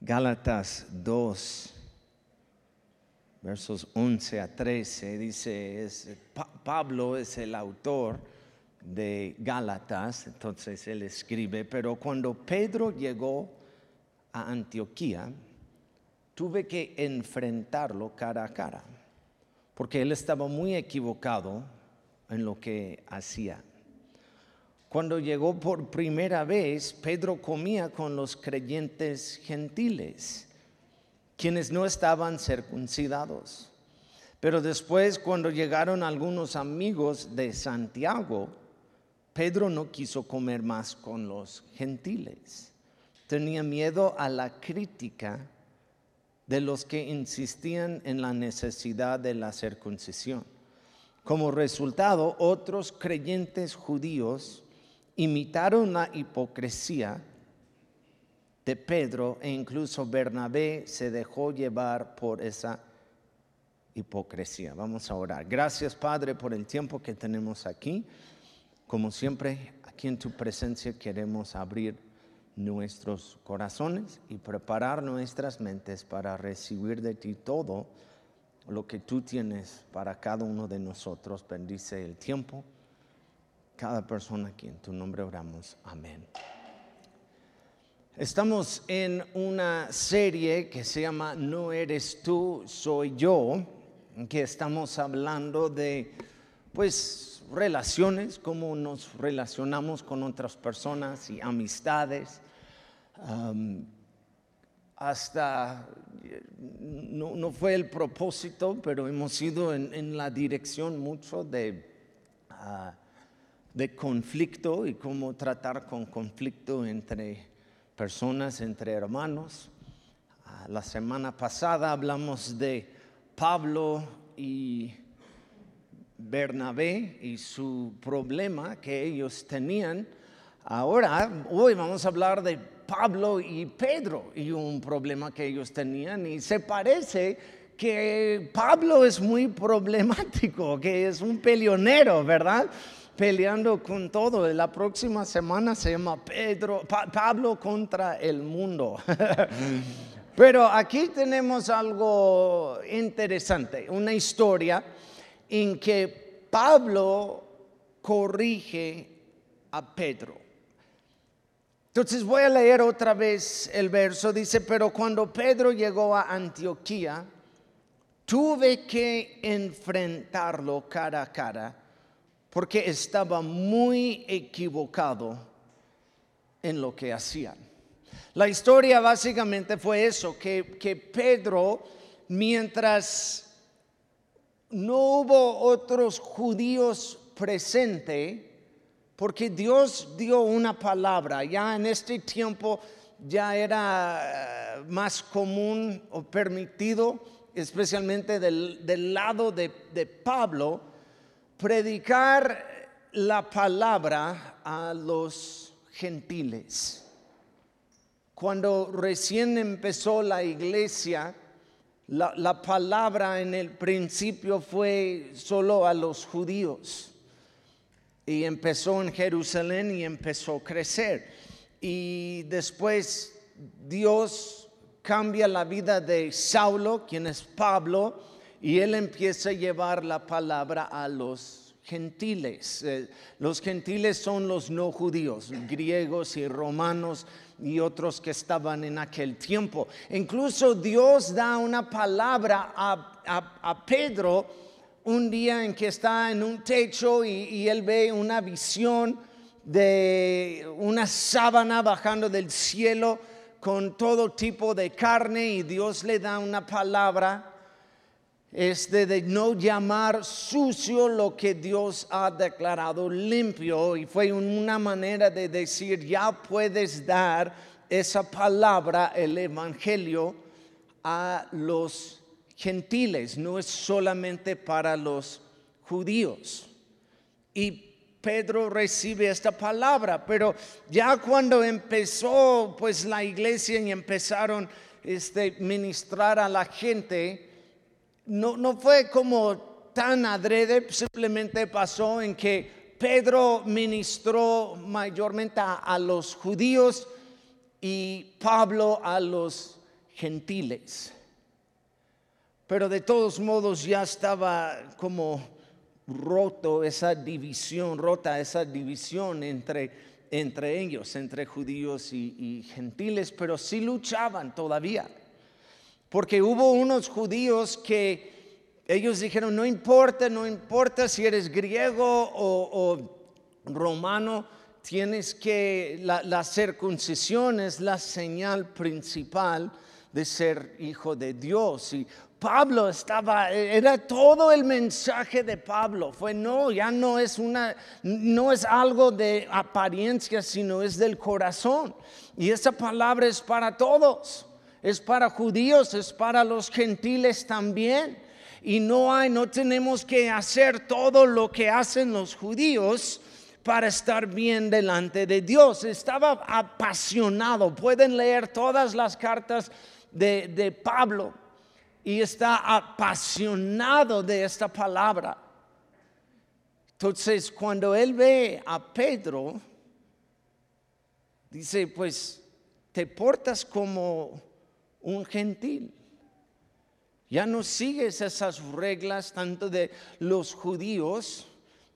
Gálatas 2, versos 11 a 13, dice, es, Pablo es el autor de Gálatas, entonces él escribe, pero cuando Pedro llegó a Antioquía, tuve que enfrentarlo cara a cara, porque él estaba muy equivocado en lo que hacía. Cuando llegó por primera vez, Pedro comía con los creyentes gentiles, quienes no estaban circuncidados. Pero después, cuando llegaron algunos amigos de Santiago, Pedro no quiso comer más con los gentiles. Tenía miedo a la crítica de los que insistían en la necesidad de la circuncisión. Como resultado, otros creyentes judíos imitaron la hipocresía de Pedro e incluso Bernabé se dejó llevar por esa hipocresía. Vamos a orar. Gracias Padre por el tiempo que tenemos aquí. Como siempre, aquí en tu presencia queremos abrir nuestros corazones y preparar nuestras mentes para recibir de ti todo lo que tú tienes para cada uno de nosotros. Bendice el tiempo cada persona aquí. En tu nombre oramos. Amén. Estamos en una serie que se llama No eres tú, soy yo, que estamos hablando de, pues, relaciones, cómo nos relacionamos con otras personas y amistades. hasta, no, fue el propósito, pero hemos ido en, la dirección mucho de... Ah, de conflicto y cómo tratar con conflicto entre personas, entre hermanos. Ah, la semana pasada hablamos de Pablo y Bernabé y su problema que ellos tenían. Ahora, hoy vamos a hablar de Pablo y Pedro y un problema que ellos tenían y se parece que Pablo es muy problemático, que es un peleonero, ¿verdad? Peleando con todo. La próxima semana se llama Pedro, Pablo contra el mundo. Pero aquí tenemos algo interesante, una historia en que Pablo corrige a Pedro. Entonces voy a leer otra vez el verso. Dice, pero cuando Pedro llegó a Antioquía, tuve que enfrentarlo cara a cara porque estaba muy equivocado en lo que hacían. La historia básicamente fue eso, que, Pedro, mientras no hubo otros judíos presentes, porque Dios dio una palabra, ya en este tiempo ya era eh, más común o permitido, especialmente del, lado de, de Pablo, predicar la palabra a los gentiles. Cuando recién empezó la iglesia, la, palabra en el principio fue solo a los judíos. Y empezó en Jerusalén y empezó a crecer. Y después Dios cambia la vida de Saulo, quien es Pablo, y él empieza a llevar la palabra a los gentiles. Eh, los gentiles son los no judíos, griegos y romanos y otros que estaban en aquel tiempo. Incluso Dios da una palabra a, Pedro un día en que está en un techo y, y él ve una visión de una sábana bajando del cielo con todo tipo de carne y Dios le da una palabra es de, no llamar sucio lo que Dios ha declarado limpio y fue una manera de decir ya puedes dar esa palabra, el Evangelio, a los gentiles, no es solamente para los judíos. Y Pedro recibe esta palabra, pero ya cuando empezó pues la iglesia y empezaron este ministrar a la gente, no, fue como tan adrede, simplemente pasó en que Pedro ministró mayormente a, los judíos y Pablo a los gentiles. Pero de todos modos ya estaba como roto esa división, rota esa división entre, entre ellos, entre judíos y, y gentiles, pero sí luchaban todavía. Porque hubo unos judíos que ellos dijeron, no importa, no importa si eres griego o, romano, tienes que, la, circuncisión es la señal principal de ser hijo de Dios. Y Pablo estaba, era todo el mensaje de Pablo. Fue no, ya no es una, no es algo de apariencia, sino es del corazón. Y esa palabra es para todos, es para judíos, es para los gentiles también y no hay, no tenemos que hacer todo lo que hacen los judíos para estar bien delante de Dios. Estaba apasionado. Pueden leer todas las cartas de, de Pablo y está apasionado de esta palabra. Entonces, cuando él ve a Pedro, dice, pues te portas como un gentil. Ya no sigues esas reglas tanto de los judíos,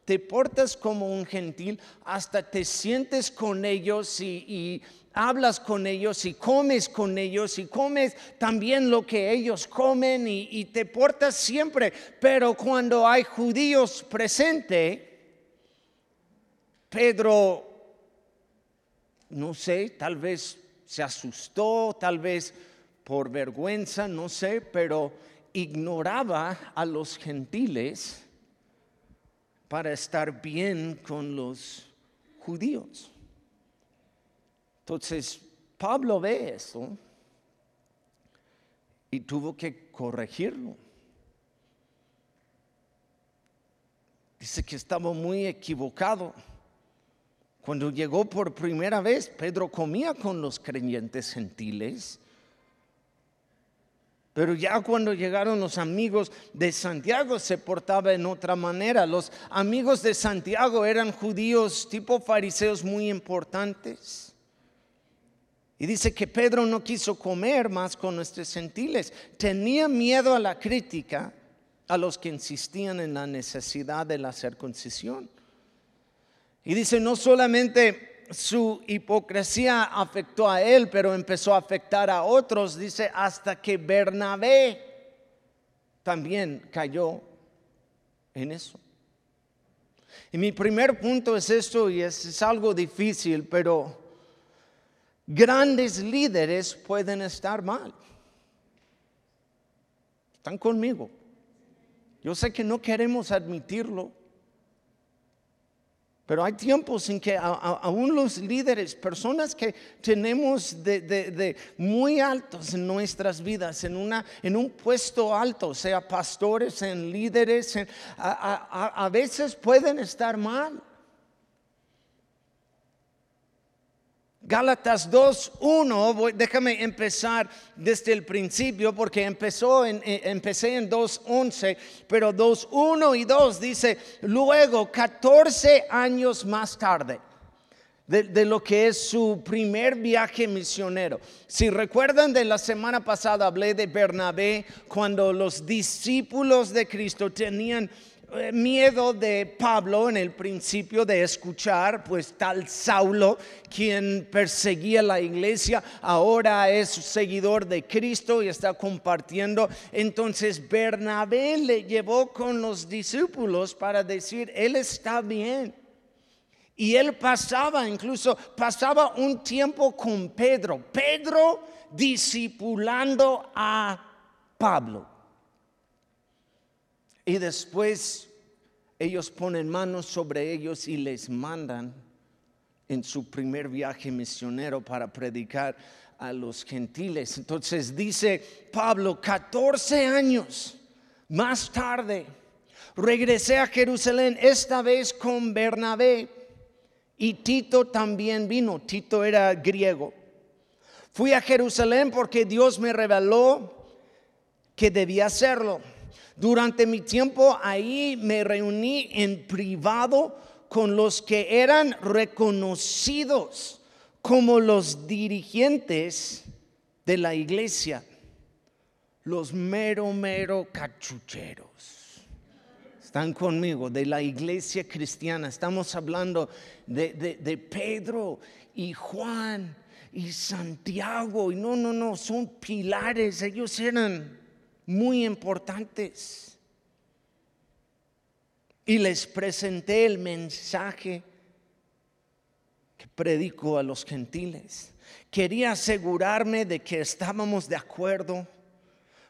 te portas como un gentil, hasta te sientes con ellos y, hablas con ellos y comes con ellos y comes también lo que ellos comen y, te portas siempre. Pero cuando hay judíos presente, Pedro, no sé, tal vez se asustó, tal vez por vergüenza, no sé, pero ignoraba a los gentiles para estar bien con los judíos. Entonces, Pablo ve eso y tuvo que corregirlo. Dice que estaba muy equivocado. Cuando llegó por primera vez, Pedro comía con los creyentes gentiles pero ya cuando llegaron los amigos de Santiago se portaba en otra manera. Los amigos de Santiago eran judíos tipo fariseos muy importantes. Y dice que Pedro no quiso comer más con nuestros gentiles. Tenía miedo a la crítica a los que insistían en la necesidad de la circuncisión. Y dice, no solamente su hipocresía afectó a él, pero empezó a afectar a otros, dice, hasta que Bernabé también cayó en eso. Y mi primer punto es esto, y es, algo difícil, pero grandes líderes pueden estar mal. ¿Están conmigo? Yo sé que no queremos admitirlo, pero hay tiempos en que aún los líderes, personas que tenemos de, muy altos en nuestras vidas, en, una, en un puesto alto, sea pastores, en líderes, a veces pueden estar mal. Gálatas 2.1, déjame empezar desde el principio porque empezó en, eh, empecé en 2.11, pero 2.1 y 2 dice, luego 14 años más tarde. De, lo que es su primer viaje misionero. Si recuerdan de la semana pasada hablé de Bernabé cuando los discípulos de Cristo tenían miedo de Pablo en el principio de escuchar, pues tal Saulo, quien perseguía la iglesia, ahora es seguidor de Cristo y está compartiendo. Entonces Bernabé le llevó con los discípulos para decir, Él está bien. Y él pasaba, incluso pasaba un tiempo con Pedro, Pedro discipulando a Pablo. Y después ellos ponen manos sobre ellos y les mandan en su primer viaje misionero para predicar a los gentiles. Entonces dice Pablo, 14 años más tarde, regresé a Jerusalén, esta vez con Bernabé, y Tito también vino, Tito era griego. Fui a Jerusalén porque Dios me reveló que debía hacerlo. Durante mi tiempo ahí me reuní en privado con los que eran reconocidos como los dirigentes de la iglesia. los mero, mero cachucheros. Están conmigo, de la iglesia cristiana. Estamos hablando de, de Pedro y Juan y Santiago. Y no, no, no, son pilares. Ellos eran muy importantes. Y les presenté el mensaje que predico a los gentiles. Quería asegurarme de que estábamos de acuerdo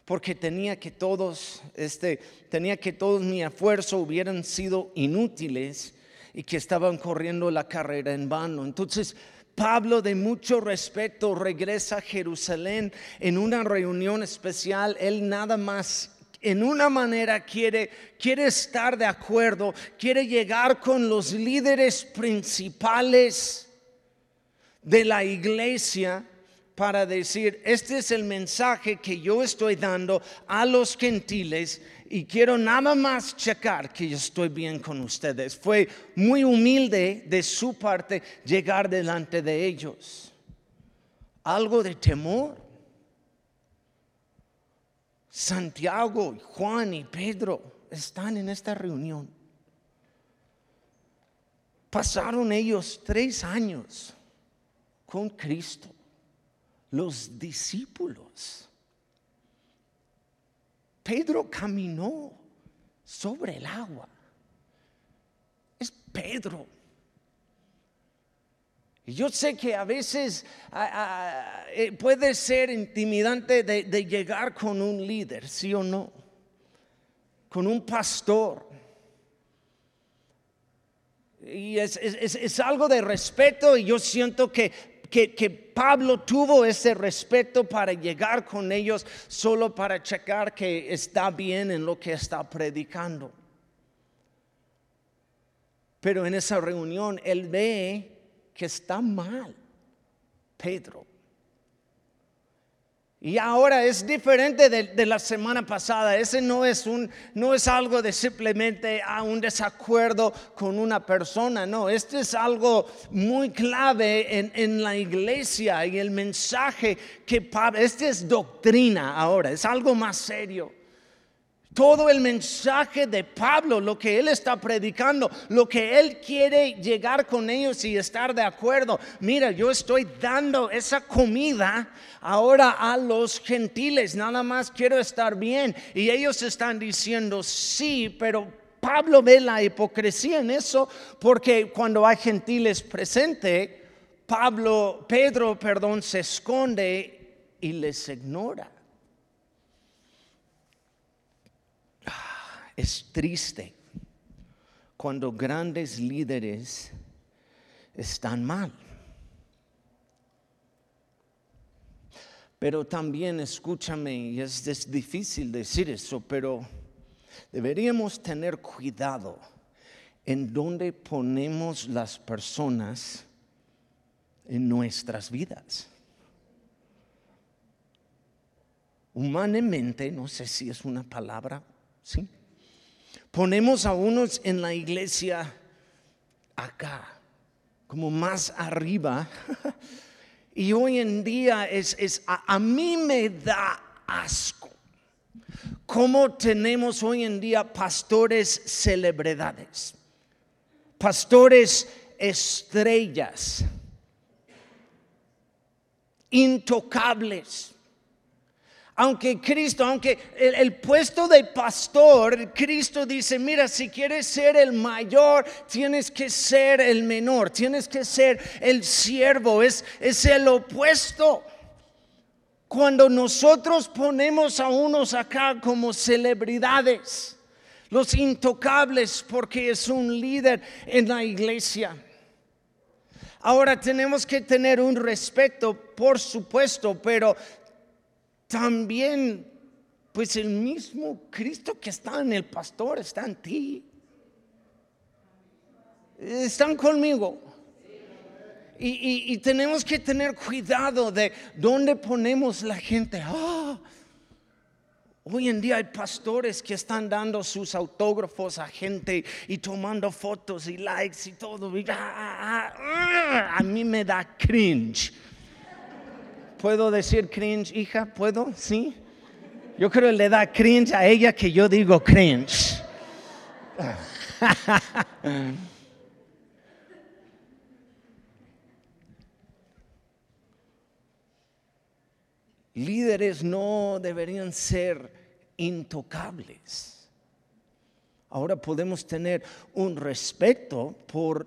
porque tenía que todos este tenía que todos mi esfuerzo hubieran sido inútiles y que estaban corriendo la carrera en vano. Entonces, Pablo de mucho respeto regresa a Jerusalén en una reunión especial. Él nada más en una manera quiere, quiere estar de acuerdo, quiere llegar con los líderes principales de la iglesia para decir, este es el mensaje que yo estoy dando a los gentiles y quiero nada más checar que yo estoy bien con ustedes. Fue muy humilde de su parte llegar delante de ellos. Algo de temor. Santiago, Juan y Pedro están en esta reunión. Pasaron ellos tres años con Cristo, los discípulos. Pedro caminó sobre el agua. Es Pedro. Y yo sé que a veces eh, puede ser intimidante de, llegar con un líder, sí o no, con un pastor. Y es, es algo de respeto y yo siento que que, Pablo tuvo ese respeto para llegar con ellos solo para checar que está bien en lo que está predicando. Pero en esa reunión él ve que está mal Pedro. Y ahora es diferente de, la semana pasada. Ese no es, un, no es algo de simplemente ah, un desacuerdo con una persona. No, este es algo muy clave en, en la iglesia y el mensaje que Pablo, este es doctrina ahora, es algo más serio. Todo el mensaje de Pablo, lo que él está predicando, lo que él quiere llegar con ellos y estar de acuerdo. Mira, yo estoy dando esa comida ahora a los gentiles, nada más quiero estar bien. Y ellos están diciendo, sí, pero Pablo ve la hipocresía en eso, porque cuando hay gentiles presente, Pablo, Pedro, perdón, se esconde y les ignora. Es triste cuando grandes líderes están mal. Pero también escúchame, y es, difícil decir eso, pero deberíamos tener cuidado en dónde ponemos las personas en nuestras vidas. Humanamente, no sé si es una palabra, ¿sí? Ponemos a unos en la iglesia acá, como más arriba. Y hoy en día es, a, mí me da asco cómo tenemos hoy en día pastores celebridades, pastores estrellas, intocables aunque Cristo, aunque el, puesto de pastor, Cristo dice, mira, si quieres ser el mayor, tienes que ser el menor, tienes que ser el siervo, es, es el opuesto. Cuando nosotros ponemos a unos acá como celebridades, los intocables, porque es un líder en la iglesia. Ahora tenemos que tener un respeto, por supuesto, pero también, pues el mismo Cristo que está en el pastor está en ti. Están conmigo. Y, tenemos que tener cuidado de dónde ponemos la gente. Ah, hoy en día hay pastores que están dando sus autógrafos a gente y tomando fotos y likes y todo. Ah, ah, a mí me da cringe. ¿Puedo decir cringe, hija? ¿Puedo? ¿Sí? Yo creo que le da cringe a ella que yo digo cringe. Líderes no deberían ser intocables. Ahora podemos tener un respeto por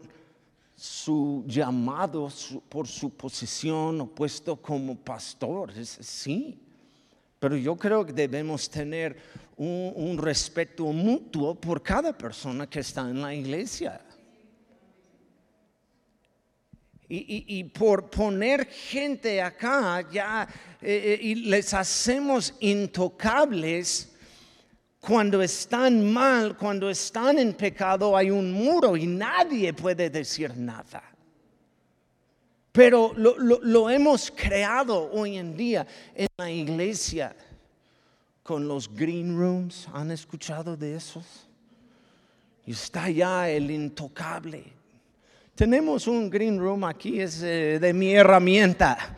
su llamado, por su posición o puesto como pastor. Sí, pero yo creo que debemos tener un, respeto mutuo por cada persona que está en la iglesia. Y, por poner gente acá ya eh, eh, y les hacemos intocables cuando están mal, cuando están en pecado, hay un muro y nadie puede decir nada. Pero lo, hemos creado hoy en día en la iglesia con los green rooms. ¿Han escuchado de esos? Y está ya el intocable. Tenemos un green room aquí, es eh, de mi herramienta.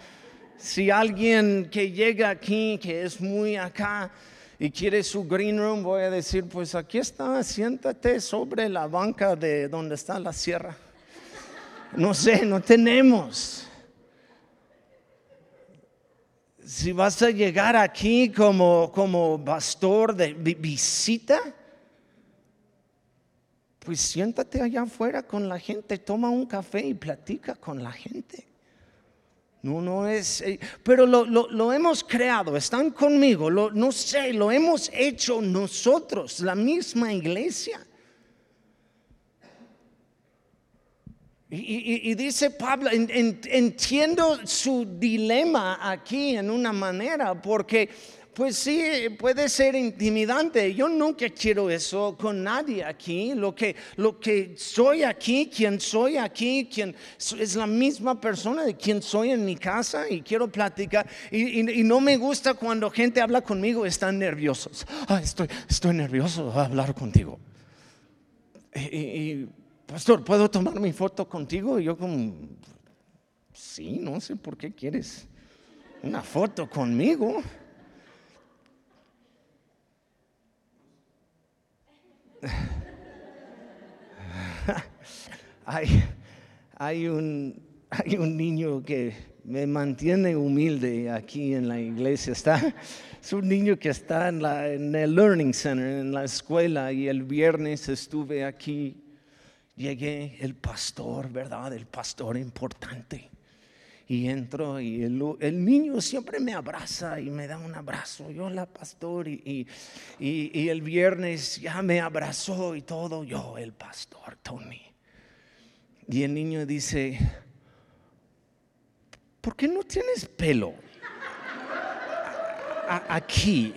Si alguien que llega aquí, que es muy acá, y quiere su green room, voy a decir, pues aquí está, siéntate sobre la banca de donde está la sierra. No sé, no tenemos. Si vas a llegar aquí como, como pastor de visita, pues siéntate allá afuera con la gente, toma un café y platica con la gente. No, no es, eh, pero lo, hemos creado, están conmigo, no sé, lo hemos hecho nosotros, la misma iglesia. Y, dice Pablo, entiendo su dilema aquí en una manera, porque pues sí, puede ser intimidante. Yo nunca quiero eso con nadie aquí. Lo que, lo que soy aquí, quien soy aquí, quien es la misma persona de quien soy en mi casa y quiero platicar. Y, no me gusta cuando gente habla conmigo, están nerviosos. Ah, estoy, estoy nervioso de hablar contigo. Y, pastor, ¿puedo tomar mi foto contigo? Y yo como, sí, no sé por qué quieres una foto conmigo. hay, hay, un, hay un niño que me mantiene humilde aquí en la iglesia. Está, es un niño que está en, en el Learning Center, en la escuela, y el viernes estuve aquí. Llegué el pastor, ¿verdad? El pastor importante y entro y el, niño siempre me abraza y me da un abrazo. Yo la pastor y, y, el viernes ya me abrazó y todo. Yo el pastor Tony. Y el niño dice, ¿por qué no tienes pelo? aquí.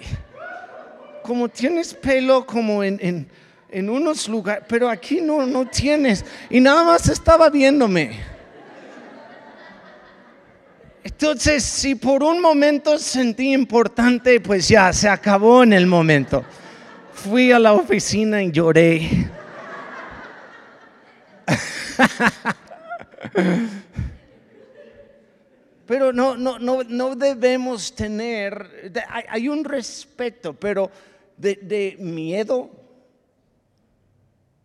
Como tienes pelo como en, en unos lugares, pero aquí no, no tienes. Y nada más estaba viéndome. Entonces, si por un momento sentí importante, pues ya se acabó en el momento. Fui a la oficina y lloré. Pero no, no, no, no debemos tener, hay, un respeto, pero de, miedo.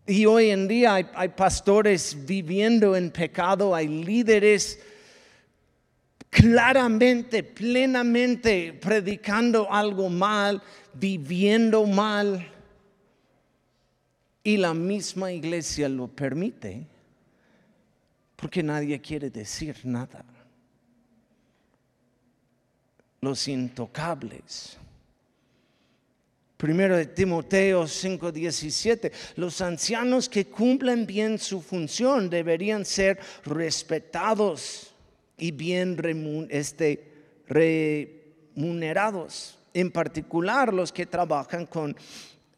Y hoy en día hay pastores viviendo en pecado, hay líderes claramente, plenamente predicando algo mal, viviendo mal. Y la misma iglesia lo permite porque nadie quiere decir nada. Los intocables. Primero de Timoteo 5:17, los ancianos que cumplen bien su función deberían ser respetados y bien este, remunerados, en particular los que trabajan con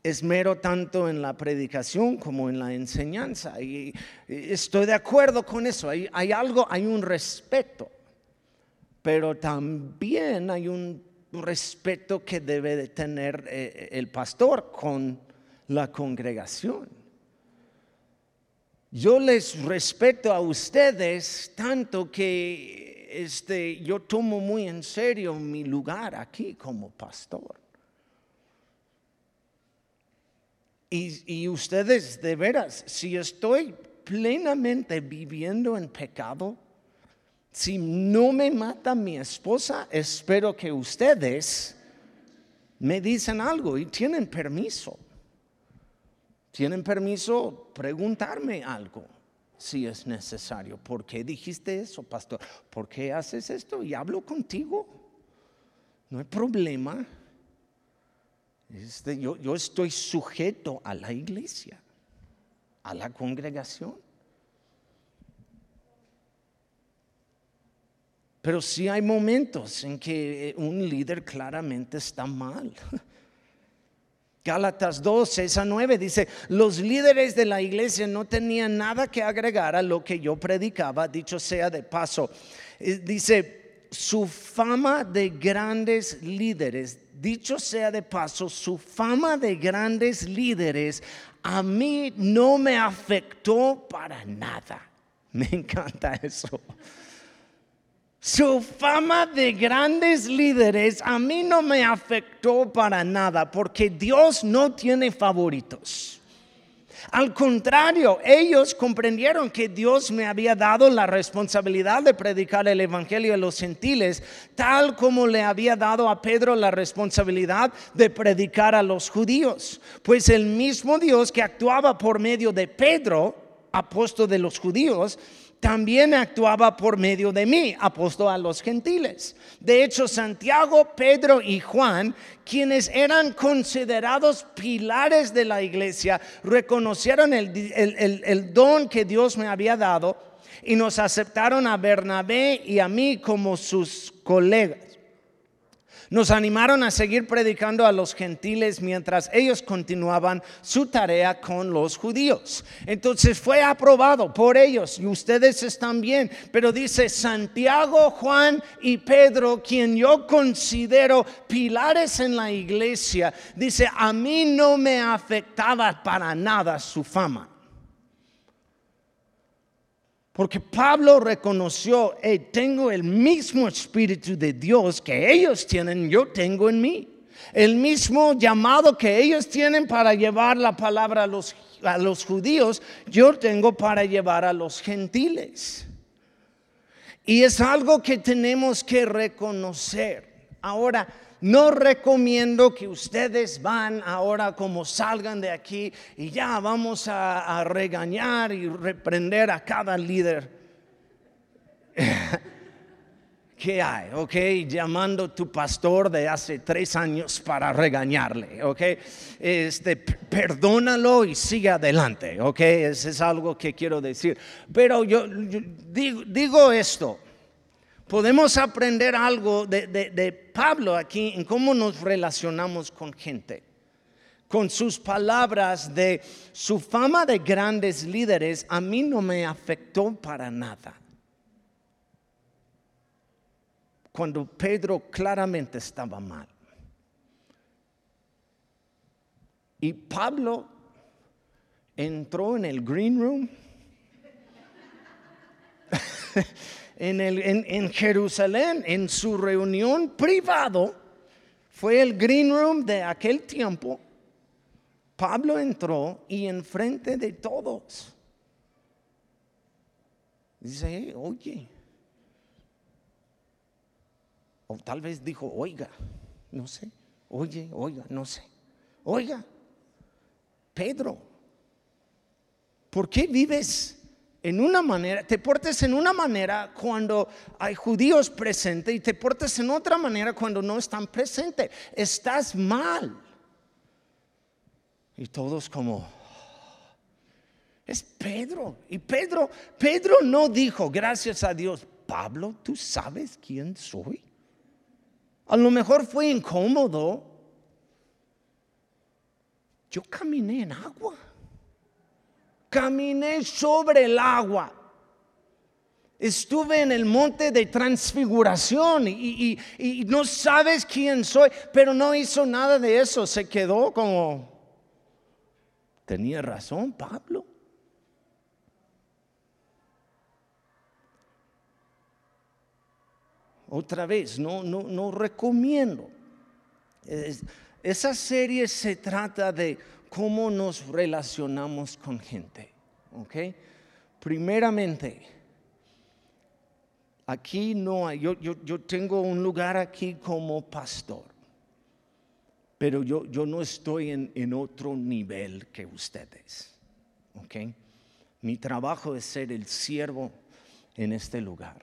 esmero tanto en la predicación como en la enseñanza. Y estoy de acuerdo con eso, hay, hay algo, hay un respeto, pero también hay un respeto que debe de tener eh, el pastor con la congregación yo les respeto a ustedes tanto que este, yo tomo muy en serio mi lugar aquí como pastor. Y, y, ustedes, de veras, si estoy plenamente viviendo en pecado, si no me mata mi esposa, espero que ustedes me dicen algo y tienen permiso. Tienen permiso preguntarme algo si es necesario. ¿Por qué dijiste eso, pastor? ¿Por qué haces esto? Y hablo contigo. No hay problema. Este, yo, yo estoy sujeto a la iglesia, a la congregación. Pero sí hay momentos en que un líder claramente está mal. Gálatas 2, 6 a 9 dice, los líderes de la iglesia no tenían nada que agregar a lo que yo predicaba, dicho sea de paso. Eh, dice, su fama de grandes líderes, dicho sea de paso, su fama de grandes líderes a mí no me afectó para nada. Me encanta eso. Su fama de grandes líderes a mí no me afectó para nada porque Dios no tiene favoritos. Al contrario, ellos comprendieron que Dios me había dado la responsabilidad de predicar el Evangelio a los gentiles, tal como le había dado a Pedro la responsabilidad de predicar a los judíos. Pues el mismo Dios que actuaba por medio de Pedro, apóstol de los judíos, también actuaba por medio de mí, apóstol a los gentiles. De hecho, Santiago, Pedro y Juan, quienes eran considerados pilares de la iglesia, reconocieron el, el don que Dios me había dado y nos aceptaron a Bernabé y a mí como sus colegas. Nos animaron a seguir predicando a los gentiles mientras ellos continuaban su tarea con los judíos. Entonces fue aprobado por ellos y ustedes están bien. Pero dice Santiago, Juan y Pedro, quien yo considero pilares en la iglesia, dice, a mí no me afectaba para nada su fama. Porque Pablo reconoció, tengo el mismo Espíritu de Dios que ellos tienen, yo tengo en mí. El mismo llamado que ellos tienen para llevar la palabra a los, a los judíos, yo tengo para llevar a los gentiles. Y es algo que tenemos que reconocer. Ahora, no recomiendo que ustedes van ahora como salgan de aquí y ya vamos a, regañar y reprender a cada líder. ¿Qué hay? ¿Ok? Llamando a tu pastor de hace tres años para regañarle. ¿Ok? Este, perdónalo y sigue adelante. ¿Ok? Eso es algo que quiero decir. Pero yo, digo esto podemos aprender algo de, Pablo aquí en cómo nos relacionamos con gente. Con sus palabras de su fama de grandes líderes, a mí no me afectó para nada. Cuando Pedro claramente estaba mal. Y Pablo entró en el green room en, Jerusalén, en su reunión privado, fue el green room de aquel tiempo. Pablo entró y enfrente de todos. Dice, oye, o tal vez dijo, oiga, no sé, oye, oiga, no sé, oiga, Pedro, ¿por qué vives en una manera, te portes en una manera cuando hay judíos presentes y te portes en otra manera cuando no están presentes. Estás mal. Y todos como, es Pedro. Y Pedro, Pedro no dijo, gracias a Dios, Pablo, ¿tú sabes quién soy? A lo mejor fue incómodo. Yo caminé en agua caminé sobre el agua. Estuve en el monte de transfiguración y, no sabes quién soy, pero no hizo nada de eso. Se quedó como, tenía razón Pablo. Otra vez, no, no, no recomiendo. esa serie se trata de cómo nos relacionamos con gente. ¿Ok? Primeramente, aquí no hay, yo, yo, tengo un lugar aquí como pastor, pero yo, yo no estoy en, en otro nivel que ustedes. ¿Ok? Mi trabajo es ser el siervo en este lugar.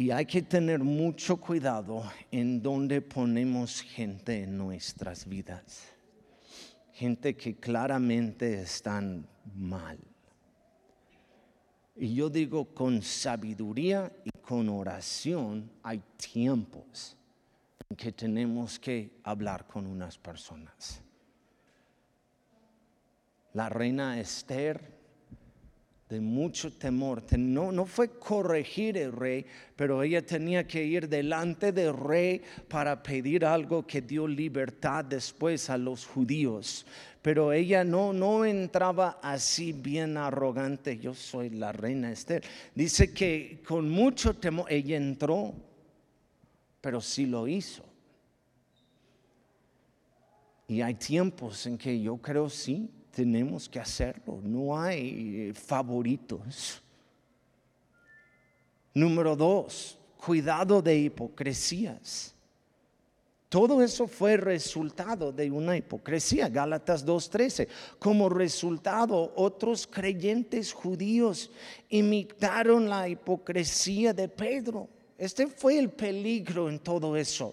Y hay que tener mucho cuidado en donde ponemos gente en nuestras vidas. Gente que claramente están mal. Y yo digo, con sabiduría y con oración hay tiempos en que tenemos que hablar con unas personas. La reina Esther de mucho temor. No, no fue corregir el rey, pero ella tenía que ir delante del rey para pedir algo que dio libertad después a los judíos. Pero ella no, no entraba así bien arrogante, yo soy la reina Esther. Dice que con mucho temor ella entró, pero sí lo hizo. Y hay tiempos en que yo creo sí, tenemos que hacerlo, no hay favoritos. Número dos, cuidado de hipocresías. Todo eso fue resultado de una hipocresía, Gálatas 2.13. Como resultado, otros creyentes judíos imitaron la hipocresía de Pedro. Este fue el peligro en todo eso.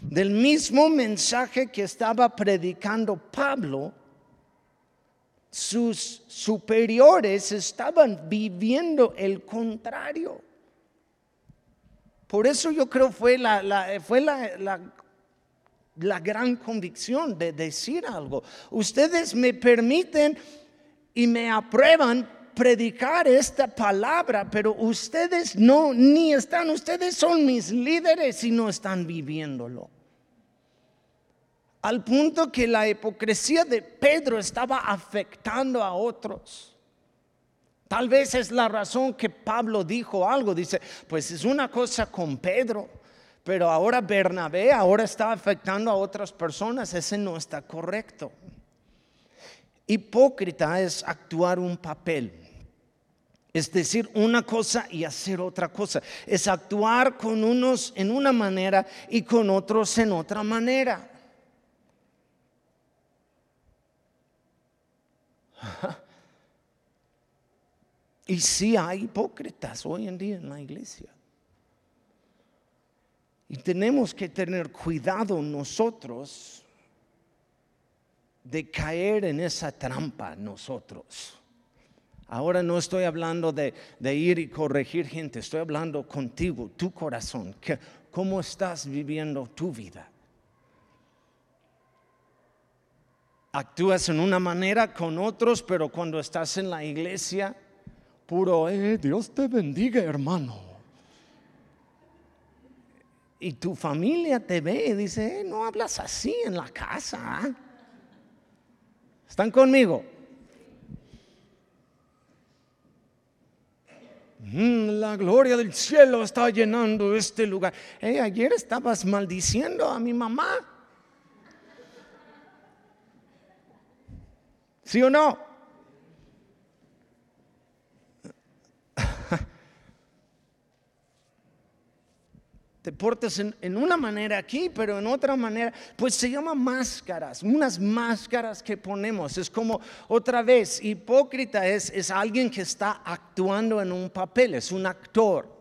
Del mismo mensaje que estaba predicando Pablo, sus superiores estaban viviendo el contrario. Por eso yo creo fue la, fue la, la gran convicción de decir algo. Ustedes me permiten y me aprueban predicar esta palabra, pero ustedes no, ni están, ustedes son mis líderes y no están viviéndolo al punto que la hipocresía de Pedro estaba afectando a otros. Tal vez es la razón que Pablo dijo algo. Dice, pues es una cosa con Pedro, pero ahora Bernabé ahora está afectando a otras personas. Ese no está correcto. Hipócrita es actuar un papel. Es decir, una cosa y hacer otra cosa. Es actuar con unos en una manera y con otros en otra manera. Y sí hay hipócritas hoy en día en la iglesia. Y tenemos que tener cuidado nosotros de caer en esa trampa nosotros. Ahora no estoy hablando de, ir y corregir gente, estoy hablando contigo, tu corazón, que, cómo estás viviendo tu vida. Actúas en una manera con otros, pero cuando estás en la iglesia, puro, eh, Dios te bendiga, hermano. Y tu familia te ve y dice, eh, no hablas así en la casa. ¿ah?". ¿Están conmigo? Mm, la gloria del cielo está llenando este lugar. Eh, ayer estabas maldiciendo a mi mamá. ¿Sí o no? Te portas en, una manera aquí, pero en otra manera, pues se llama máscaras, unas máscaras que ponemos. Es como otra vez, hipócrita es, es alguien que está actuando en un papel, es un actor.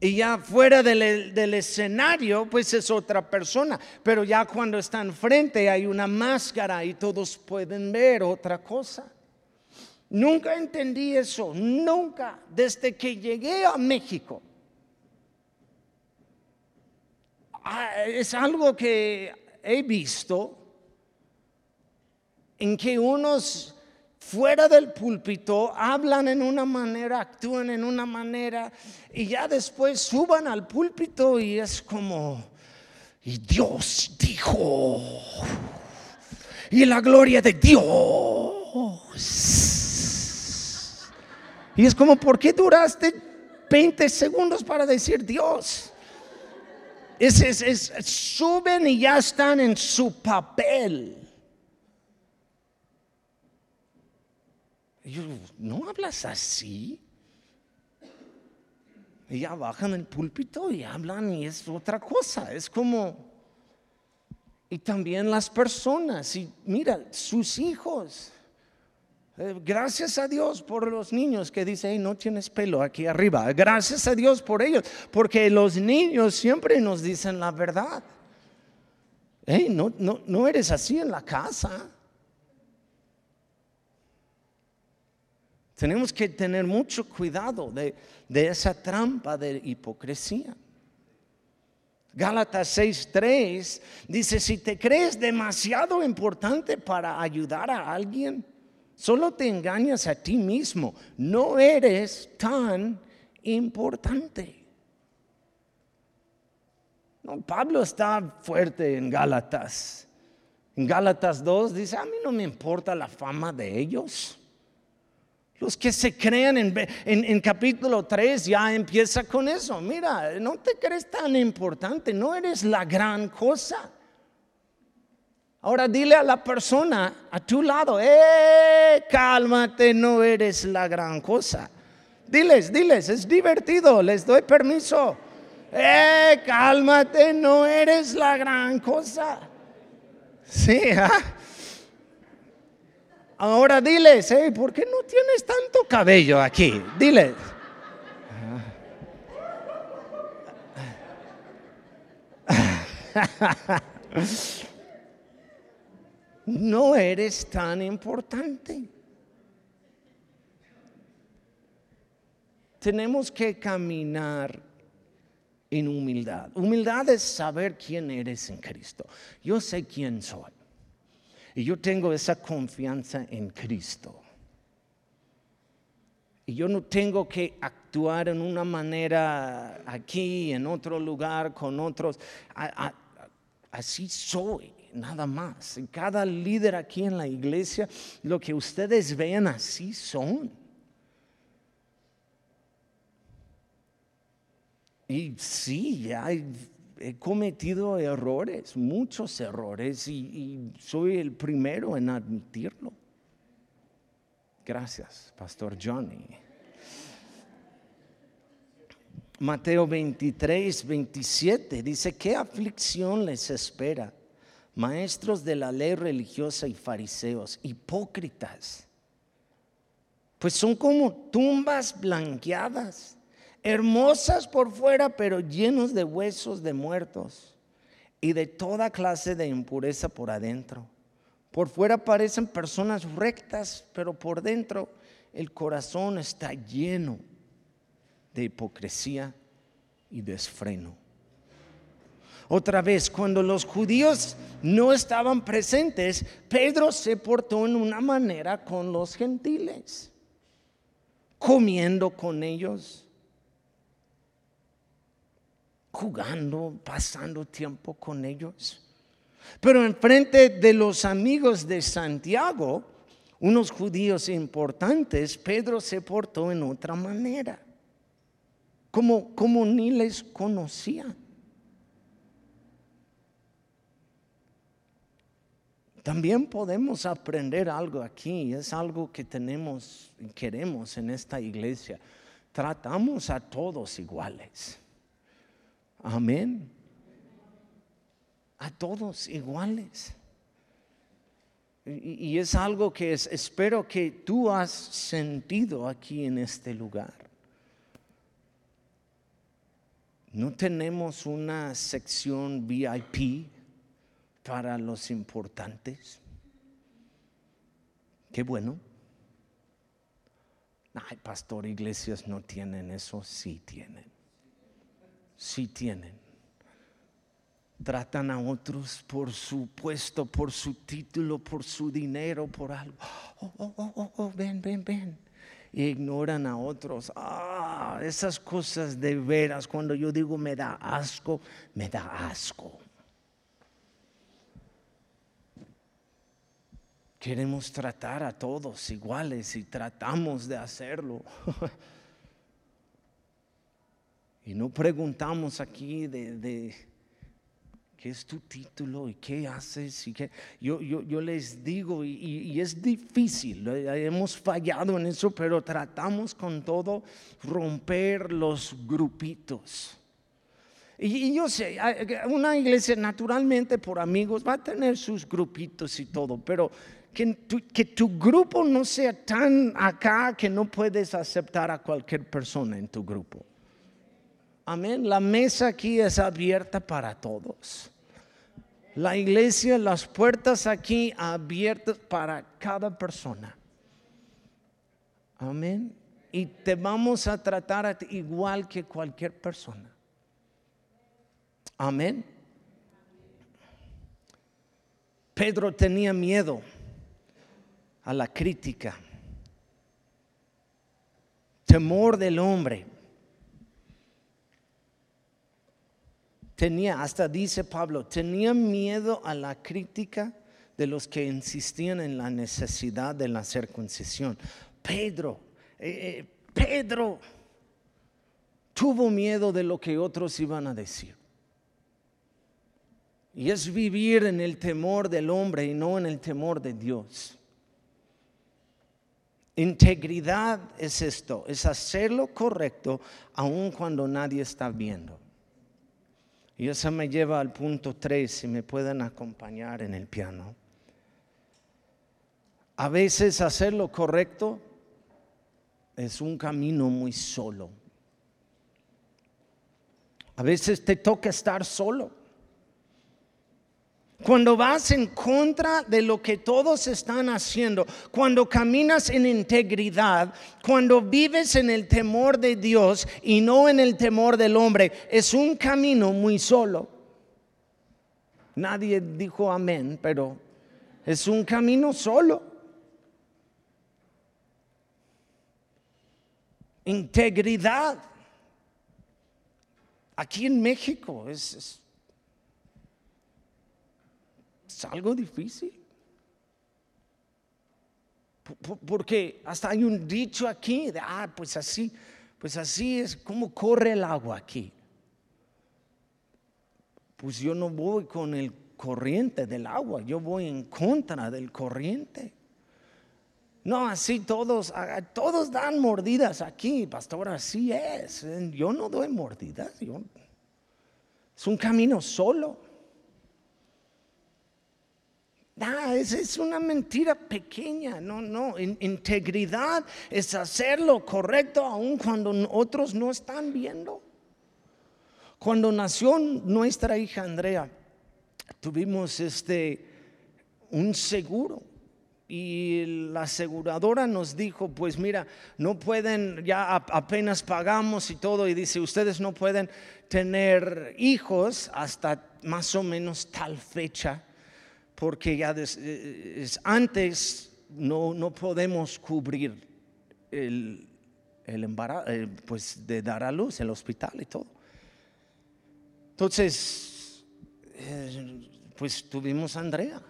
Y ya fuera del, escenario, pues es otra persona. Pero ya cuando está enfrente hay una máscara y todos pueden ver otra cosa. Nunca entendí eso, nunca, desde que llegué a México. Ah, es algo que he visto en que unos fuera del púlpito, hablan en una manera, actúan en una manera y ya después suban al púlpito y es como, y Dios dijo, y la gloria de Dios. Y es como, ¿por qué duraste 20 segundos para decir Dios? Es, es, es, suben y ya están en su papel. Yo, ¿no hablas así? Y ya bajan el púlpito y hablan y es otra cosa. Es como... Y también las personas. Y mira, sus hijos. Eh, gracias a Dios por los niños que dicen, no tienes pelo aquí arriba. Gracias a Dios por ellos, porque los niños siempre nos dicen la verdad. no, no, no eres así en la casa. Tenemos que tener mucho cuidado de, de esa trampa de hipocresía. Gálatas 6:3 dice, si te crees demasiado importante para ayudar a alguien, Solo te engañas a ti mismo. No eres tan importante. Pablo está fuerte en Gálatas. En Gálatas 2 dice, a mí no me importa la fama de ellos. Los que se crean en, en, capítulo 3 ya empieza con eso. Mira, no te crees tan importante, no eres la gran cosa. Ahora dile a la persona a tu lado, eh, cálmate, no eres la gran cosa. Diles, diles, es divertido, les doy permiso. Eh, cálmate, no eres la gran cosa. Sí, ¿ah? Ahora diles, ¿por qué no tienes tanto cabello aquí? Diles. no eres tan importante. Tenemos que caminar en humildad. Humildad es saber quién eres en Cristo. Yo sé quién soy. Y yo tengo esa confianza en Cristo. Y yo no tengo que actuar en una manera aquí, en otro lugar, con otros. así soy nada más. Cada líder aquí en la iglesia, lo que ustedes vean así son. Y sí, he cometido errores, muchos errores, y, soy el primero en admitirlo. Gracias, Pastor Johnny. Mateo 23, 27 dice, ¿qué aflicción les espera? maestros de la ley religiosa y fariseos, hipócritas, pues son como tumbas blanqueadas, hermosas por fuera, pero llenos de huesos de muertos y de toda clase de impureza por adentro. Por fuera parecen personas rectas, pero por dentro el corazón está lleno de hipocresía y desfreno. Otra vez, cuando los judíos no estaban presentes, Pedro se portó en una manera con los gentiles, comiendo con ellos, jugando, pasando tiempo con ellos. Pero en frente de los amigos de Santiago, unos judíos importantes, Pedro se portó en otra manera, como, como ni les conocían. También podemos aprender algo aquí, es algo que tenemos y queremos en esta iglesia. Tratamos a todos iguales. Amén. A todos iguales. Y, es algo que espero que tú has sentido aquí en este lugar. No tenemos una sección VIP para los importantes. Qué bueno. Ay, pastor, iglesias no tienen eso, sí tienen. Sí tienen. Tratan a otros por su puesto, por su título, por su dinero, por algo. Oh, oh, oh, oh, oh ven, ven, ven. ignoran a otros. Ah, esas cosas de veras, cuando yo digo me da asco, me da asco. Queremos tratar a todos iguales y tratamos de hacerlo. y no preguntamos aquí de, ¿Qué es tu título y qué haces? Y qué? Yo, yo, les digo, y, es difícil, eh, hemos fallado en eso, pero tratamos con todo romper los grupitos. Y, yo sé, una iglesia naturalmente por amigos va a tener sus grupitos y todo, pero que que tu grupo no sea tan acá que no puedes aceptar a cualquier persona en tu grupo. Amén. La mesa aquí es abierta para todos. La iglesia, las puertas aquí abiertas para cada persona. Amén. Y te vamos a tratar igual que cualquier persona. Amén. Pedro tenía miedo a la crítica, temor del hombre. Tenía, hasta dice Pablo, tenía miedo a la crítica de los que insistían en la necesidad de la circuncisión. Pedro, eh, eh, Pedro tuvo miedo de lo que otros iban a decir. Y es vivir en el temor del hombre y no en el temor de Dios. Integridad es esto, es hacer lo correcto aun cuando nadie está viendo. Y eso me lleva al punto 3, si me pueden acompañar en el piano. A veces hacer lo correcto es un camino muy solo. A veces te toca estar solo. Cuando vas en contra de lo que todos están haciendo, cuando caminas en integridad, cuando vives en el temor de Dios y no en el temor del hombre, es un camino muy solo. Nadie dijo amén, pero es un camino solo. Integridad. Aquí en México es, algo difícil. Porque hasta hay un dicho aquí de, ah, pues así, pues así es como corre el agua aquí. Pues yo no voy con el corriente del agua, yo voy en contra del corriente. No, así todos, todos dan mordidas aquí, pastor, así es. Yo no doy mordidas, es un camino solo. Ah, es, una mentira pequeña, no, no. integridad es hacer lo correcto aun cuando otros no están viendo. Cuando nació nuestra hija Andrea, tuvimos este un seguro y la aseguradora nos dijo, pues mira, no pueden, ya apenas pagamos y todo, y dice, ustedes no pueden tener hijos hasta más o menos tal fecha porque ya eh, antes no, podemos cubrir el, embarazo, eh, pues de dar a luz, el hospital y todo. Entonces, eh, pues tuvimos a Andrea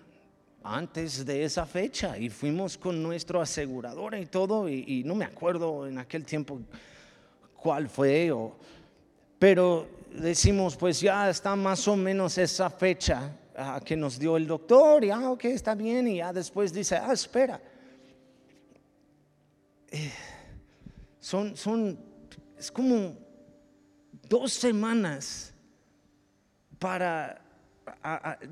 antes de esa fecha y fuimos con nuestro asegurador y todo, y, no me acuerdo en aquel tiempo cuál fue, pero decimos, pues ya está más o menos esa fecha que nos dio el doctor y, ah, ok, está bien, y ya después dice, ah, espera. Eh, son, son, es como dos semanas para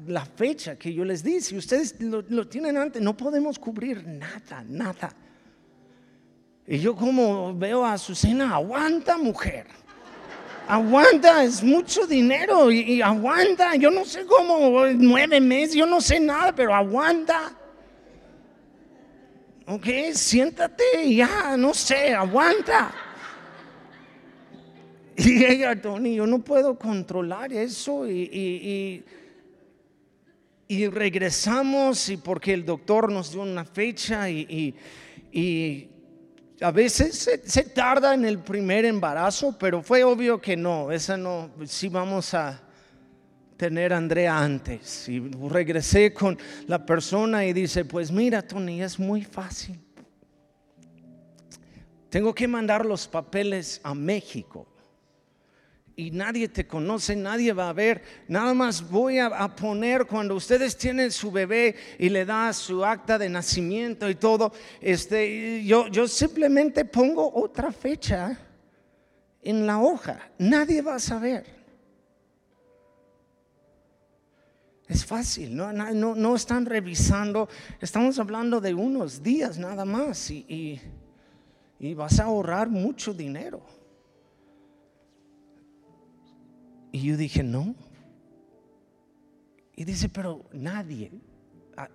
la fecha que yo les di. Si ustedes lo, lo tienen antes, no podemos cubrir nada, nada. Y yo como veo a Susana, aguanta mujer aguanta, es mucho dinero y, aguanta. Yo no sé cómo, nueve meses, yo no sé nada, pero aguanta. Ok, siéntate ya, no sé, aguanta. Y ella, Tony, yo no puedo controlar eso y, y, regresamos y porque el doctor nos dio una fecha y, a veces se, tarda en el primer embarazo, pero fue obvio que no, esa no, si vamos a tener a Andrea antes. Y regresé con la persona y dice, pues mira, Tony, es muy fácil. Tengo que mandar los papeles a México. Y nadie te conoce, nadie va a ver. Nada más voy a, poner cuando ustedes tienen su bebé y le da su acta de nacimiento y todo, este, yo, yo simplemente pongo otra fecha en la hoja. Nadie va a saber. Es fácil, no, no, no, están revisando, estamos hablando de unos días nada más y, y, y vas a ahorrar mucho dinero. Y yo dije, no. Y dice, pero nadie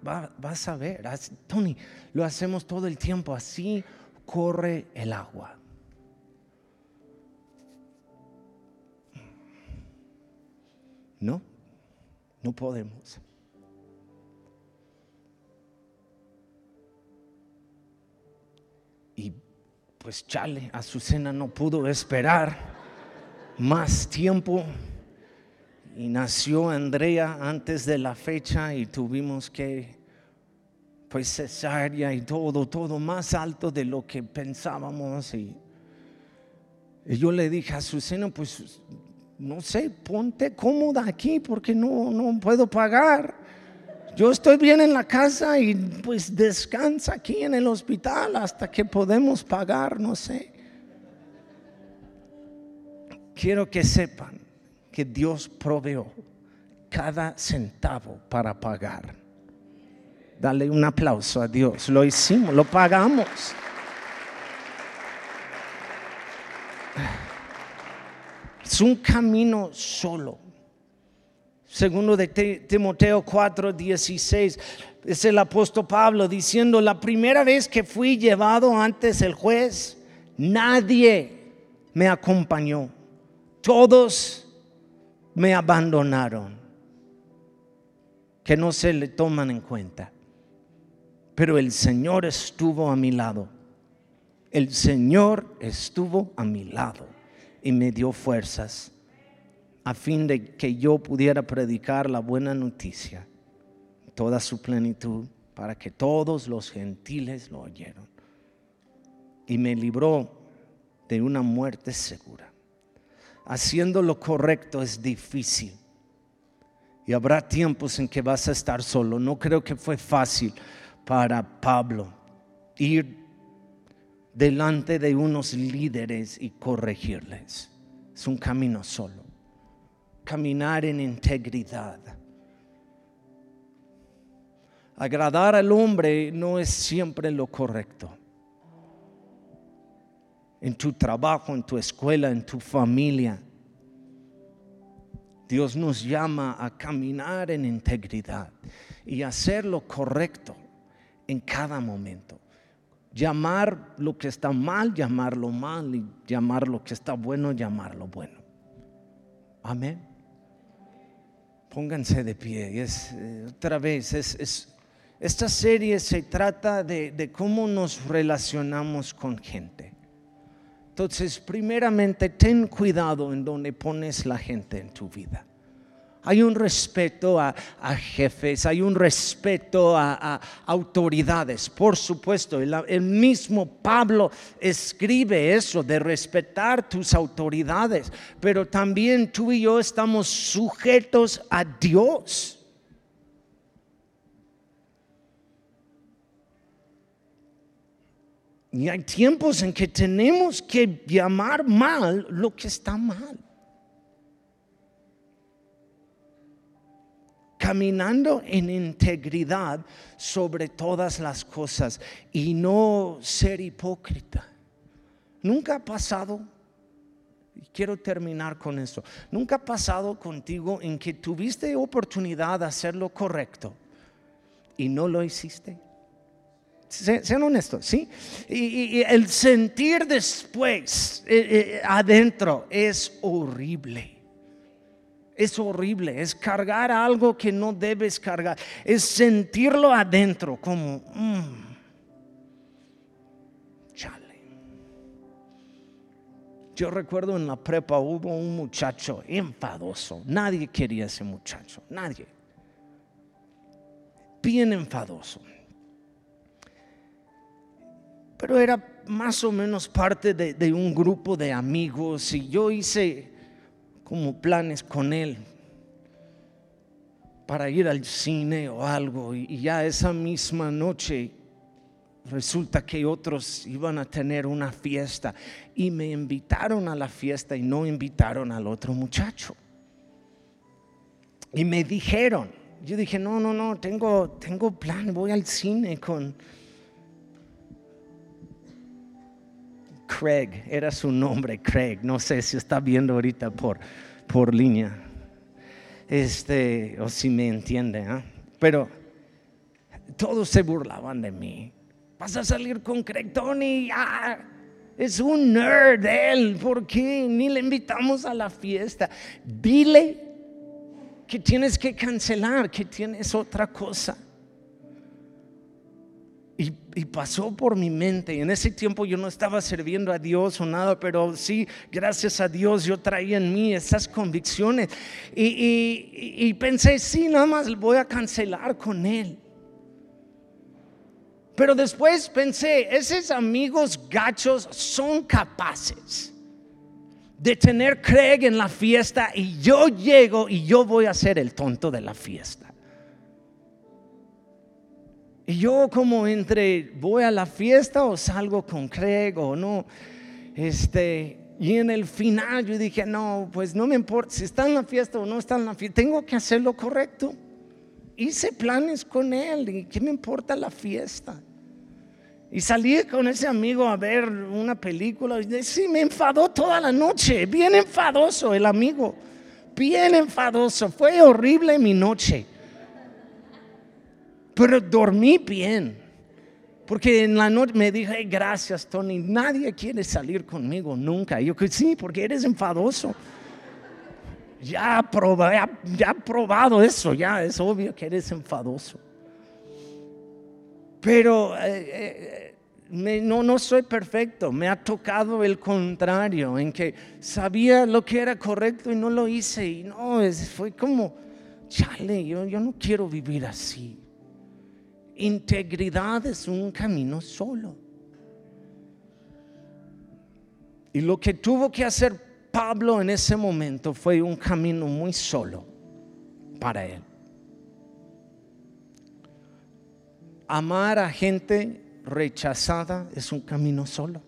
va, va, a saber. Tony, lo hacemos todo el tiempo, así corre el agua. No, no podemos. Y pues chale, Azucena no pudo esperar más tiempo y nació Andrea antes de la fecha y tuvimos que pues cesárea y todo, todo más alto de lo que pensábamos y, yo le dije a Azucena pues no sé, ponte cómoda aquí porque no, no puedo pagar. Yo estoy bien en la casa y pues descansa aquí en el hospital hasta que podemos pagar, no sé. Quiero que sepan que Dios proveó cada centavo para pagar. Dale un aplauso a Dios. Lo hicimos, lo pagamos. Es un camino solo. Segundo de Timoteo 4, 16, es el apóstol Pablo diciendo, la primera vez que fui llevado antes el juez, nadie me acompañó. Todos me abandonaron. Que no se le toman en cuenta. Pero el Señor estuvo a mi lado. El Señor estuvo a mi lado y me dio fuerzas a fin de que yo pudiera predicar la buena noticia, toda su plenitud, para que todos los gentiles lo oyeron. Y me libró de una muerte segura. Haciendo lo correcto es difícil. Y habrá tiempos en que vas a estar solo. No creo que fue fácil para Pablo ir delante de unos líderes y corregirles. Es un camino solo. Caminar en integridad. Agradar al hombre no es siempre lo correcto. En tu trabajo, en tu escuela, en tu familia. Dios nos llama a caminar en integridad y hacer lo correcto en cada momento llamar lo que está mal, llamarlo mal, y llamar lo que está bueno, llamarlo bueno. Amén. Pónganse de pie. Es, eh, otra vez, es, esta serie se trata de, de cómo nos relacionamos con gente. Entonces, primeramente, ten cuidado en donde pones la gente en tu vida. Hay un respeto a, jefes, hay un respeto a, autoridades. Por supuesto, el, mismo Pablo escribe eso de respetar tus autoridades, pero también tú y yo estamos sujetos a Dios. Y hay tiempos en que tenemos que llamar mal lo que está mal. caminando en integridad sobre todas las cosas y no ser hipócrita. Nunca ha pasado, y quiero terminar con esto, nunca ha pasado contigo en que tuviste oportunidad de hacer lo correcto y no lo hiciste. Sean honestos, ¿sí? Y, el sentir después eh, eh, adentro es horrible es horrible, es cargar algo que no debes cargar, es sentirlo adentro como, mm, chale. Yo recuerdo en la prepa hubo un muchacho enfadoso, nadie quería ese muchacho, nadie. Bien enfadoso. Pero era más o menos parte de, de un grupo de amigos y yo hice como planes con él para ir al cine o algo y ya esa misma noche resulta que otros iban a tener una fiesta y me invitaron a la fiesta y no invitaron al otro muchacho. Y me dijeron, yo dije, no, no, no, tengo, tengo plan, voy al cine con Craig, era su nombre, Craig, no sé si está viendo ahorita por, por línea, este, o si me entiende, ¿ah? pero todos se burlaban de mí. Vas a salir con Craig Tony, es un nerd él, ¿por qué? Ni le invitamos a la fiesta. Dile que tienes que cancelar, que tienes otra cosa. Y, pasó por mi mente. En ese tiempo yo no estaba sirviendo a Dios o nada, pero sí, gracias a Dios, yo traía en mí esas convicciones. Y, y pensé, sí, nada más voy a cancelar con Él. Pero después pensé, esos amigos gachos son capaces de tener Craig en la fiesta y yo llego y yo voy a ser el tonto de la fiesta. Y yo como entre voy a la fiesta o salgo con Craig o no, este, y en el final yo dije, no, pues no me importa si está en la fiesta o no está en la fiesta, tengo que hacer lo correcto. Hice planes con él y qué me importa la fiesta. Y salí con ese amigo a ver una película y sí, me enfadó toda la noche, bien enfadoso el amigo, bien enfadoso, fue horrible mi noche. Pero dormí bien, porque en la noche me dije, gracias Tony, nadie quiere salir conmigo nunca. Y yo que sí, porque eres enfadoso. Ya, probé, ya, probado eso, ya es obvio que eres enfadoso. Pero eh, eh, no, no soy perfecto, me ha tocado el contrario, en que sabía lo que era correcto y no lo hice. Y no, fue como, chale, yo, yo no quiero vivir así. Integridad es un camino solo. Y lo que tuvo que hacer Pablo en ese momento fue un camino muy solo para él. amar a gente rechazada es un camino solo.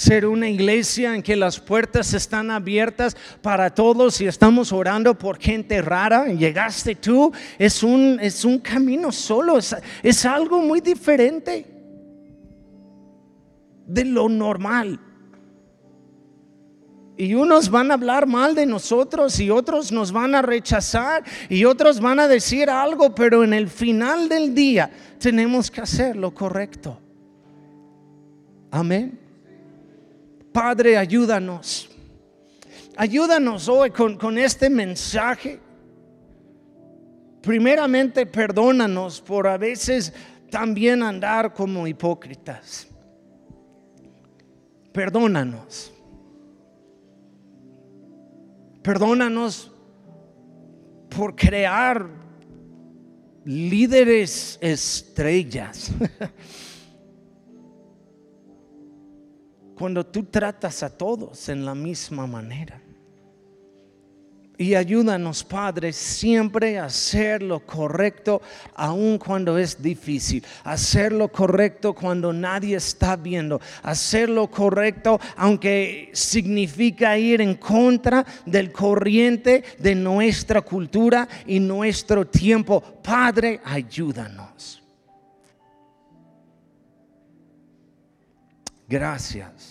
Ser una iglesia en que las puertas están abiertas para todos y estamos orando por gente rara. Llegaste tú, es un, es un camino solo, es, es algo muy diferente de lo normal. Y unos van a hablar mal de nosotros y otros nos van a rechazar y otros van a decir algo, pero en el final del día tenemos que hacer lo correcto. Amén. Padre, ayúdanos. Ayúdanos hoy con, con este mensaje. Primeramente, perdónanos por a veces también andar como hipócritas. Perdónanos. Perdónanos por crear líderes estrellas. Cuando tú tratas a todos en la misma manera. Y ayúdanos, Padre, siempre a hacer lo correcto, aun cuando es difícil. Hacer lo correcto cuando nadie está viendo. Hacer lo correcto, aunque significa ir en contra del corriente de nuestra cultura y nuestro tiempo. Padre, ayúdanos. Gracias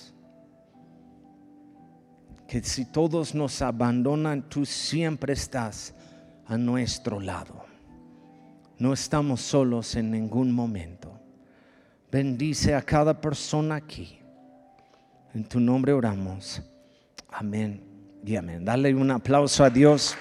que si todos nos abandonan, tú siempre estás a nuestro lado. No estamos solos en ningún momento. Bendice a cada persona aquí. En tu nombre oramos. Amén y amén. Dale un aplauso a Dios.